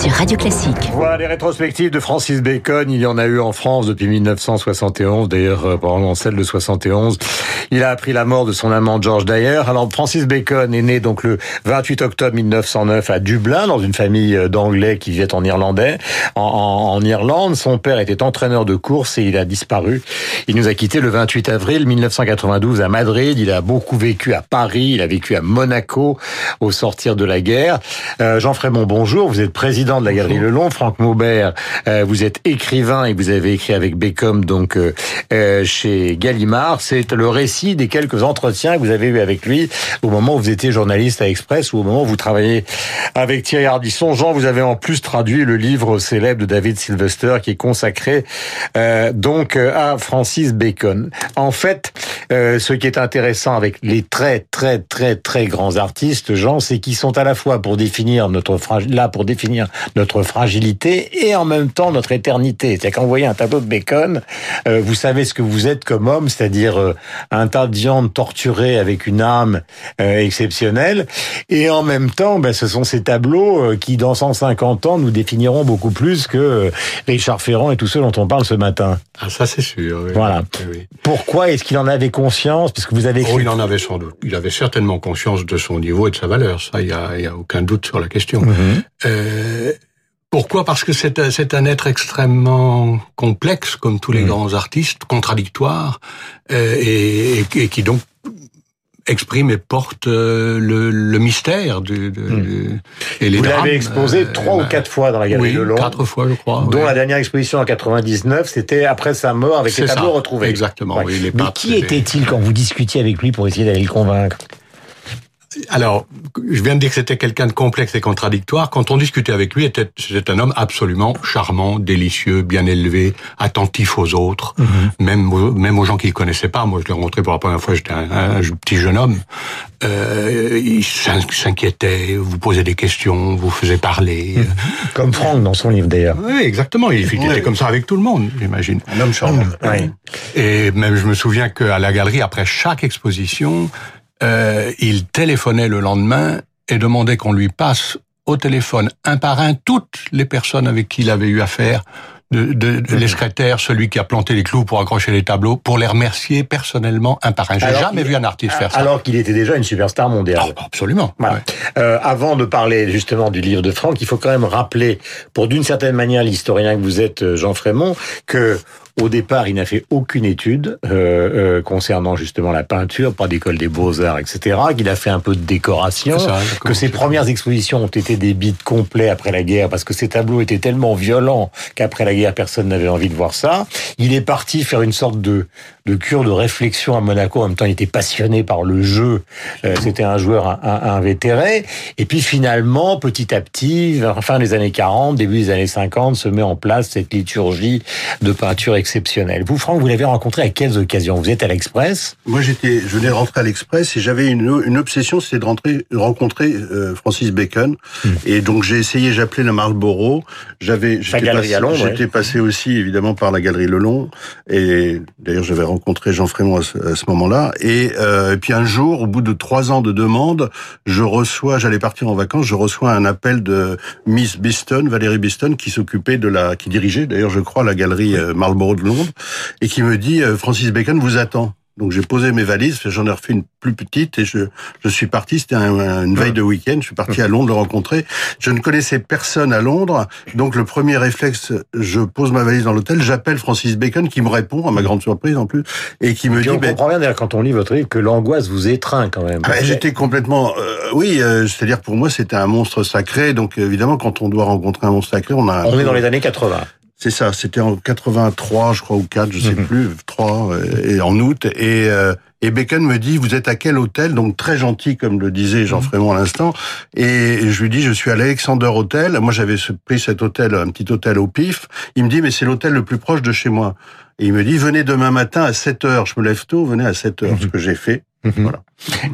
sur Radio Classique. Voilà les rétrospectives de Francis Bacon. Il y en a eu en France depuis 1971. D'ailleurs, euh, pendant celle de 71, il a appris la mort de son amant George Dyer. Alors, Francis Bacon est né donc le 28 octobre 1909 à Dublin, dans une famille euh, d'Anglais qui vivait en Irlandais, en, Irlande. Son père était entraîneur de course et il a disparu. Il nous a quitté le 28 avril 1992 à Madrid. Il a beaucoup vécu à Paris. Il a vécu à Monaco au sortir de la guerre. Euh, Jean Frémont, bonjour. Vous êtes président président de la Galerie Lelon, Franck Maubert, euh, vous êtes écrivain et vous avez écrit avec Beckham donc euh, euh, chez Gallimard. C'est le récit des quelques entretiens que vous avez eu avec lui au moment où vous étiez journaliste à Express ou au moment où vous travaillez avec Thierry Ardisson. Jean, vous avez en plus traduit le livre célèbre de David Sylvester qui est consacré donc à Francis Bacon. En fait, ce qui est intéressant avec les très très très très grands artistes, Jean, c'est qu'ils sont à la fois pour définir notre là pour définir notre fragilité et en même temps notre éternité. C'est-à-dire quand vous voyez un tableau de Bacon, euh, vous savez ce que vous êtes comme homme, c'est-à-dire euh, un tas de viande torturée avec une âme euh, exceptionnelle. Et en même temps, ben, ce sont ces tableaux qui, dans 150 ans, nous définiront beaucoup plus que Richard Ferrand et tous ceux dont on parle ce matin. Ah, ça c'est sûr. Oui. Voilà. Oui. Pourquoi est-ce qu'il en avait conscience? Puisque vous avez. Oh, il en avait sans doute. Il avait certainement conscience de son niveau et de sa valeur. Ça, il y a, aucun doute sur la question. Mhm. Pourquoi? Parce que c'est un, c'est un être extrêmement complexe, comme tous les Mhm. grands artistes, contradictoire, euh, et, et, et qui donc exprime et porte euh, le, le mystère du, de, du- et les Vous l'avez exposé euh, trois ou quatre fois dans la Galerie oui, Lelon. quatre fois, je crois. dont oui. la dernière exposition en 99, c'était après sa mort avec les tableaux ça, retrouvés. Exactement. Ouais. oui, les Mais qui était-il quand vous discutiez avec lui pour essayer d'aller le convaincre? Alors, je viens de dire que c'était quelqu'un de complexe et contradictoire. Quand on discutait avec lui, était- c'était un homme absolument charmant, délicieux, bien élevé, attentif aux autres, même, aux, même aux gens qu'il connaissait pas. Moi, je l'ai rencontré pour la première fois, j'étais un, un petit jeune homme. Euh, il s'in- s'inquiétait, vous posait des questions, vous faisait parler. Comme Franck dans son livre d'ailleurs. Oui, exactement. Il, il était comme ça avec tout le monde, j'imagine. Un homme charmant. Oui. Et même, je me souviens qu'à la galerie, après chaque exposition, euh, il téléphonait le lendemain et demandait qu'on lui passe au téléphone un par un toutes les personnes avec qui il avait eu affaire, de, de, de- les secrétaires, celui qui a planté les clous pour accrocher les tableaux, pour les remercier personnellement un par un. J'ai jamais vu un artiste faire ça. Alors qu'il était déjà une superstar mondiale. Ah, absolument. Voilà. Ouais. Euh, avant de parler justement du livre de Franck, il faut quand même rappeler, pour d'une certaine manière l'historien que vous êtes, euh, Jean Frémont, que au départ, il n'a fait aucune étude euh, euh, concernant justement la peinture, pas d'école des beaux-arts, etc. Qu'il a fait un peu de décoration, ça, que ses premières expositions ont été des bides complets après la guerre, parce que ces tableaux étaient tellement violents qu'après la guerre, personne n'avait envie de voir ça. Il est parti faire une sorte de, de cure de réflexion à Monaco. En même temps, il était passionné par le jeu. Euh, C'était un joueur invétéré. Et puis finalement, petit à petit, fin des années 40, début des années 50, se met en place cette liturgie de peinture exceptionnelle. Vous, Franck, vous l'avez rencontré à quelles occasions? Vous êtes à l'Express? Moi, j'étais, je venais de rentrer à l'Express et j'avais une, une obsession, c'était de rentrer, rencontrer euh, Francis Bacon. Et donc j'ai essayé, j'appelais la Marlborough. J'avais, j'étais passé, à Londres, J'étais passé aussi évidemment par la galerie Lelon. Et d'ailleurs, j'avais rencontré Jean Frémont à ce, à ce moment-là. Et, euh, et puis un jour, au bout de trois ans de demande, je reçois, j'allais partir en vacances, je reçois un appel de Miss Biston, Valérie Biston, qui s'occupait de la, qui dirigeait d'ailleurs, je crois, la galerie euh, Marlborough de Londres, et qui me dit euh, Francis Bacon vous attend. Donc j'ai posé mes valises, j'en ai refait une plus petite et je, je suis parti, c'était un- une veille de week-end, je suis parti à Londres le rencontrer. Je ne connaissais personne à Londres, donc le premier réflexe, je pose ma valise dans l'hôtel, j'appelle Francis Bacon qui me répond, à ma grande surprise en plus, et qui me dit... on ben, comprend bien d'ailleurs quand on lit votre livre que l'angoisse vous étreint quand même. ah, J'étais complètement, euh, oui, euh, c'est-à-dire pour moi c'était un monstre sacré. Donc évidemment, quand on doit rencontrer un monstre sacré, on a. On est dans les années 80. C'est ça. C'était en 83, je crois, ou 4, je sais Mhm. plus, 3, euh, et en août. Et euh, et Bacon me dit, vous êtes à quel hôtel? Donc très gentil, comme le disait Jean Frémont à l'instant. Et je lui dis, je suis à l'Alexander Hotel. Moi, j'avais pris cet hôtel, un petit hôtel au pif. Il me dit, mais c'est l'hôtel le plus proche de chez moi. Et il me dit, venez demain matin à 7 heures. Je me lève tôt, venez à 7 heures, ce que j'ai fait. Mhm. Voilà.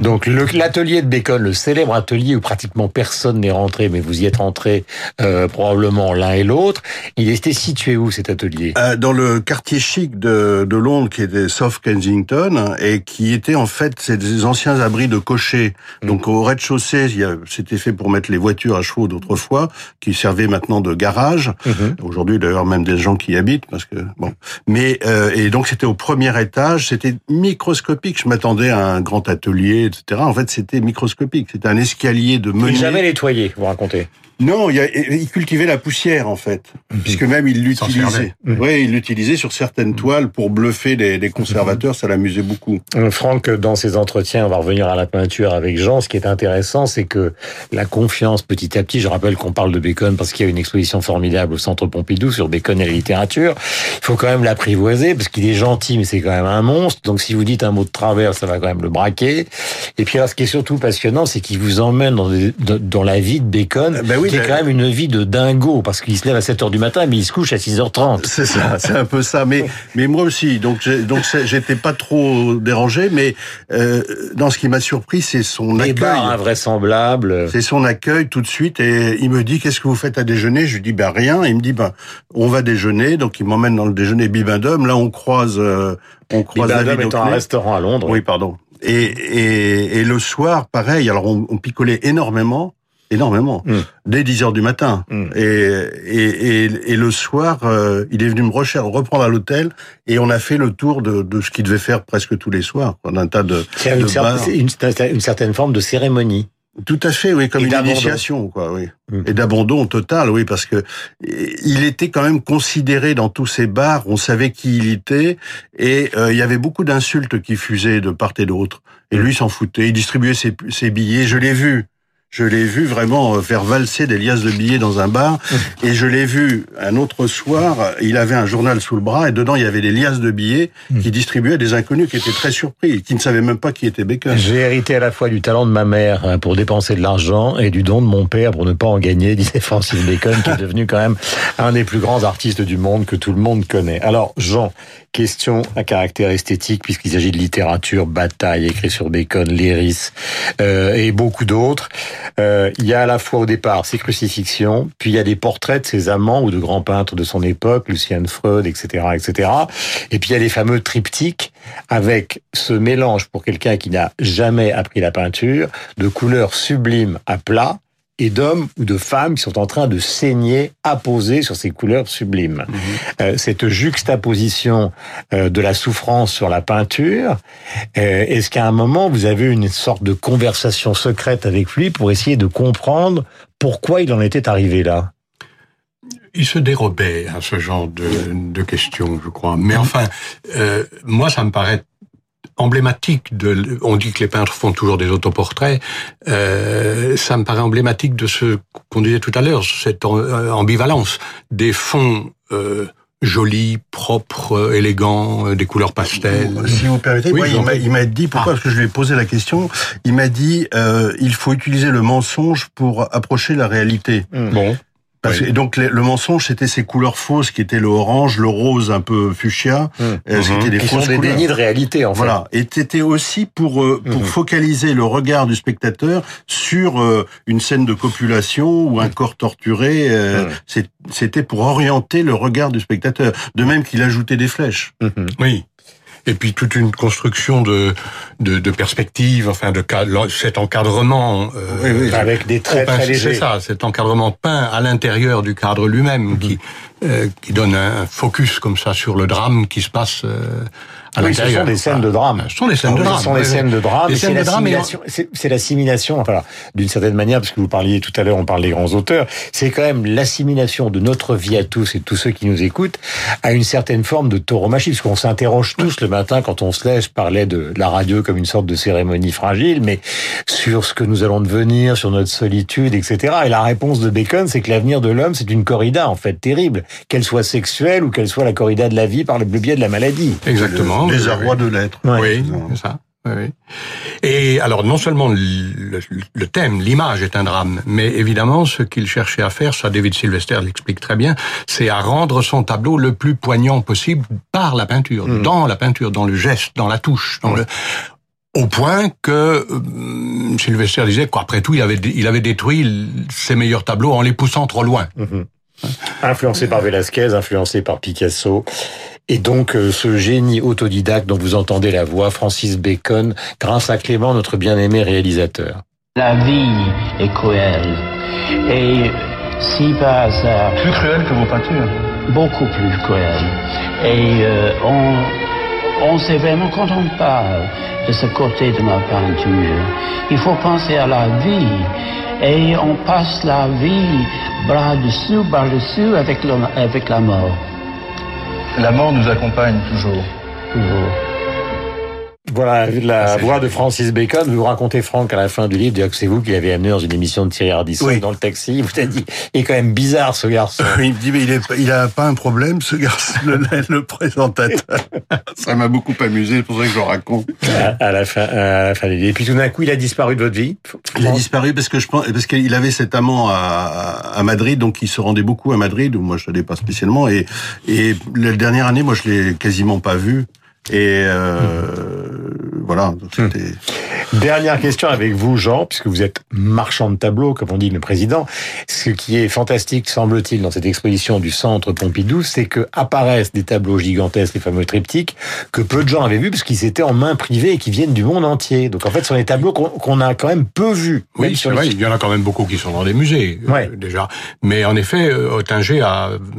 Donc l'atelier de Bacon, le célèbre atelier où pratiquement personne n'est rentré, mais vous y êtes rentré euh, probablement l'un et l'autre, il était situé où cet atelier? Euh, Dans le quartier chic de, de, Londres qui était South Kensington et qui était en fait des anciens abris de cochers. Mm. Donc au rez-de-chaussée, c'était fait pour mettre les voitures à chevaux d'autrefois, qui servaient maintenant de garage. Aujourd'hui d'ailleurs même des gens qui y habitent parce que bon. Mais euh, et donc c'était au premier étage, c'était microscopique. Je m'attendais à un grand atelier, etc. En fait, c'était microscopique. C'était un escalier de meunier. jamais nettoyé, vous racontez. Non, il, il, cultivait la poussière en fait, mhm. puisque même il l'utilisait. Mhm. Oui, il l'utilisait sur certaines mhm. toiles pour bluffer les, conservateurs. Ça l'amusait beaucoup. Euh, Franck, dans ses entretiens, on va revenir à la peinture avec Jean. Ce qui est intéressant, c'est que la confiance, petit à petit, je rappelle qu'on parle de Bacon parce qu'il y a une exposition formidable au Centre Pompidou sur Bacon et la littérature. Il faut quand même l'apprivoiser parce qu'il est gentil, mais c'est quand même un monstre. Donc si vous dites un mot de travers, ça va quand même le braquer. Et puis là, ce qui est surtout passionnant, c'est qu'il vous emmène dans, dans, la vie de Bacon. Ben oui, qui quand même une vie de dingo parce qu'il se lève à 7 heures du matin mais il se couche à 6h30. C'est ça, c'est un peu ça. Mais mais moi aussi, donc donc j'étais pas trop dérangé, mais euh, dans ce qui m'a surpris, c'est son accueil. invraisemblable. C'est son accueil tout de suite et il me dit qu'est-ce que vous faites à déjeuner? Je lui dis ben rien. il me dit ben on va déjeuner. Donc il m'emmène dans le déjeuner Bibendum. Là on croise euh, on croise Bibendum est un restaurant à Londres. Oui pardon. Et, et, et, le soir, pareil, alors on, on picolait énormément énormément, mm. dès 10 heures du matin. Mm. Et, et, et, le soir, euh, il est venu me reprendre à l'hôtel et on a fait le tour de, de ce qu'il devait faire presque tous les soirs, un tas de, C'est une, une, certaine forme de cérémonie. Tout à fait, oui, comme une initiation, quoi, oui. Mm. Et d'abandon total, oui, parce que il était quand même considéré dans tous ces bars. On savait qui il était, et euh, il y avait beaucoup d'insultes qui fusaient de part et d'autre. Et lui s'en foutait. Il distribuait ses, ses billets. Je l'ai vu je l'ai vu vraiment euh, faire valser des liasses de billets dans un bar. Et je l'ai vu un autre soir, il avait un journal sous le bras et dedans il y avait des liasses de billets qui distribuaient à des inconnus qui étaient très surpris, qui ne savaient même pas qui était Bacon. J'ai hérité à la fois du talent de ma mère hein, pour dépenser de l'argent et du don de mon père pour ne pas en gagner, disait Francis Bacon, qui est devenu quand même un des plus grands artistes du monde que tout le monde connaît. Alors, Jean, question à caractère esthétique, puisqu'il s'agit de littérature, bataille, écrit sur Bacon, Léris, euh, et beaucoup d'autres. Euh, il y a à la fois au départ ces crucifixions, puis il y a des portraits de ses amants ou de grands peintres de son époque, Lucien Freud, etc., etc. Et puis il y a les fameux triptyques avec ce mélange pour quelqu'un qui n'a jamais appris la peinture de couleurs sublimes à plat et d'hommes ou de femmes qui sont en train de saigner, apposés sur ces couleurs sublimes. Mhm. Euh, cette juxtaposition euh, de la souffrance sur la peinture, euh, est-ce qu'à un moment vous avez une sorte de conversation secrète avec lui pour essayer de comprendre pourquoi il en était arrivé là? Il se dérobait à ce genre de, de questions, je crois. Mais enfin, moi, ça me paraît emblématique de. On dit que les peintres font toujours des autoportraits. Euh, ça me paraît emblématique de ce qu'on disait tout à l'heure, cette euh, ambivalence des fonds. Euh, jolis, propres, élégants, euh, des couleurs pastel. Si vous permettez, il m'a dit, pourquoi? Ah. Parce que je lui ai posé la question, il m'a dit, euh, il faut utiliser le mensonge pour approcher la réalité. Bon. Et donc le, mensonge, c'était ces couleurs fausses qui étaient le orange, le rose un peu fuchsia. Hum. Euh, c'était des fausses des dénis de réalité en fait. Voilà. Et c'était aussi pour euh, pour hum. focaliser le regard du spectateur sur euh, une scène de copulation ou un corps torturé. C'était pour orienter le regard du spectateur. De même qu'il ajoutait des flèches. Oui et puis toute une construction de de, de perspectives, enfin de cet encadrement euh, avec des traits très légers. C'est ça, cet encadrement peint à l'intérieur du cadre lui-même mhm. qui euh, qui donne un focus comme ça sur le drame qui se passe euh, oui, ce sont des scènes de drame. Ce sont des scènes de drame. Ce sont des scènes de drame. C'est l'assimilation, enfin, d'une certaine manière, parce que vous parliez tout à l'heure, on parle des grands auteurs, c'est quand même l'assimilation de notre vie à tous et de tous ceux qui nous écoutent à une certaine forme de tauromachie, parce qu'on s'interroge tous le matin quand on se lève, je parlais de la radio comme une sorte de cérémonie fragile, mais sur ce que nous allons devenir, sur notre solitude, etc. Et la réponse de Bacon, c'est que l'avenir de l'homme, c'est une corrida, en fait, terrible. Qu'elle soit sexuelle ou qu'elle soit la corrida de la vie par le biais de la maladie. Exactement. Des arrois de lettres. Oui, c'est ça. Oui. Et alors, non seulement le, thème, l'image est un drame, mais évidemment, ce qu'il cherchait à faire, ça David Sylvester l'explique très bien, c'est à rendre son tableau le plus poignant possible par la peinture, mm. dans la peinture, dans le geste, dans la touche, dans le au point que euh, Sylvester disait qu'après tout, il avait, il avait détruit ses meilleurs tableaux en les poussant trop loin. Mhm. Influencé par Velázquez, influencé par Picasso. Et donc euh, ce génie autodidacte dont vous entendez la voix, Francis Bacon, grâce à Clément, notre bien-aimé réalisateur. La vie est cruelle. Et si par hasard... Plus cruelle que vos peintures Beaucoup plus cruelle. Et euh, on, on sait vraiment, quand on parle de ce côté de ma peinture, il faut penser à la vie. Et on passe la vie bras dessous, bras dessous avec, avec la mort. La mort nous accompagne toujours. Toujours. Voilà la voix de Francis Bacon. Vous racontez, Franck, à la fin du livre, que c'est vous qui l'avez amené dans une émission de Thierry Ardisson dans le taxi. Vous avez dit, il est quand même bizarre ce garçon. il me dit, mais il, est, il a pas un problème, ce garçon, le, le présentateur. ça m'a beaucoup amusé, c'est pour ça que je le raconte. À, la fin, à la fin du livre. Et puis tout d'un coup, il a disparu de votre vie. Il a disparu parce que je pense, parce qu'il avait cet amant à, à Madrid, donc il se rendait beaucoup à Madrid, où moi je n'allais pas spécialement. Et, et la dernière année, moi je l'ai quasiment pas vu. Et euh, voilà, c'était. Dernière question avec vous, Jean, puisque vous êtes marchand de tableaux, comme on dit le président. Ce qui est fantastique, semble-t-il, dans cette exposition du Centre Pompidou, c'est que apparaissent des tableaux gigantesques, les fameux triptyques, que peu de gens avaient vus, parce qu'ils étaient en main privée et qui viennent du monde entier. Donc en fait, ce sont des tableaux qu'on a quand même peu vus. Oui, c'est vrai, il y en a quand même beaucoup qui sont dans des musées, euh, déjà. Mais en effet, euh, Ottinger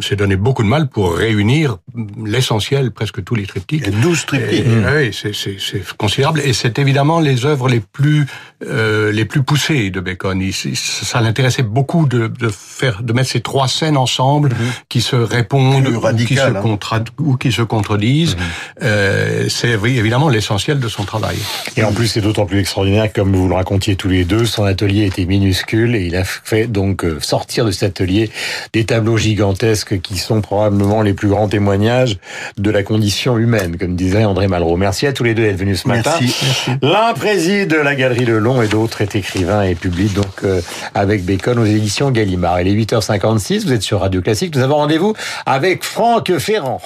s'est donné beaucoup de mal pour réunir l'essentiel, presque tous les triptyques. Et 12 triptyques. Oui, c'est considérable. Et c'est évidemment les œuvres les plus euh, les plus poussées de Bacon. Il, ça l'intéressait beaucoup de, de, faire de mettre ces trois scènes ensemble mhm. qui se répondent ou, qui se hein. ou qui se contredisent. Mhm. euh, c'est évidemment l'essentiel de son travail. Et en plus, c'est d'autant plus extraordinaire, comme vous le racontiez tous les deux, son atelier était minuscule et il a fait donc euh, sortir de cet atelier des tableaux gigantesques qui sont probablement les plus grands témoignages de la condition humaine, comme disait André Malraux. Merci à tous les deux d'être venus ce matin. L'un préside la Galerie Le Long et d'autres est écrivain et publie donc euh, avec Bacon aux éditions Gallimard. Il est 8h56, vous êtes sur Radio Classique. Nous avons rendez-vous avec Franck Ferrand.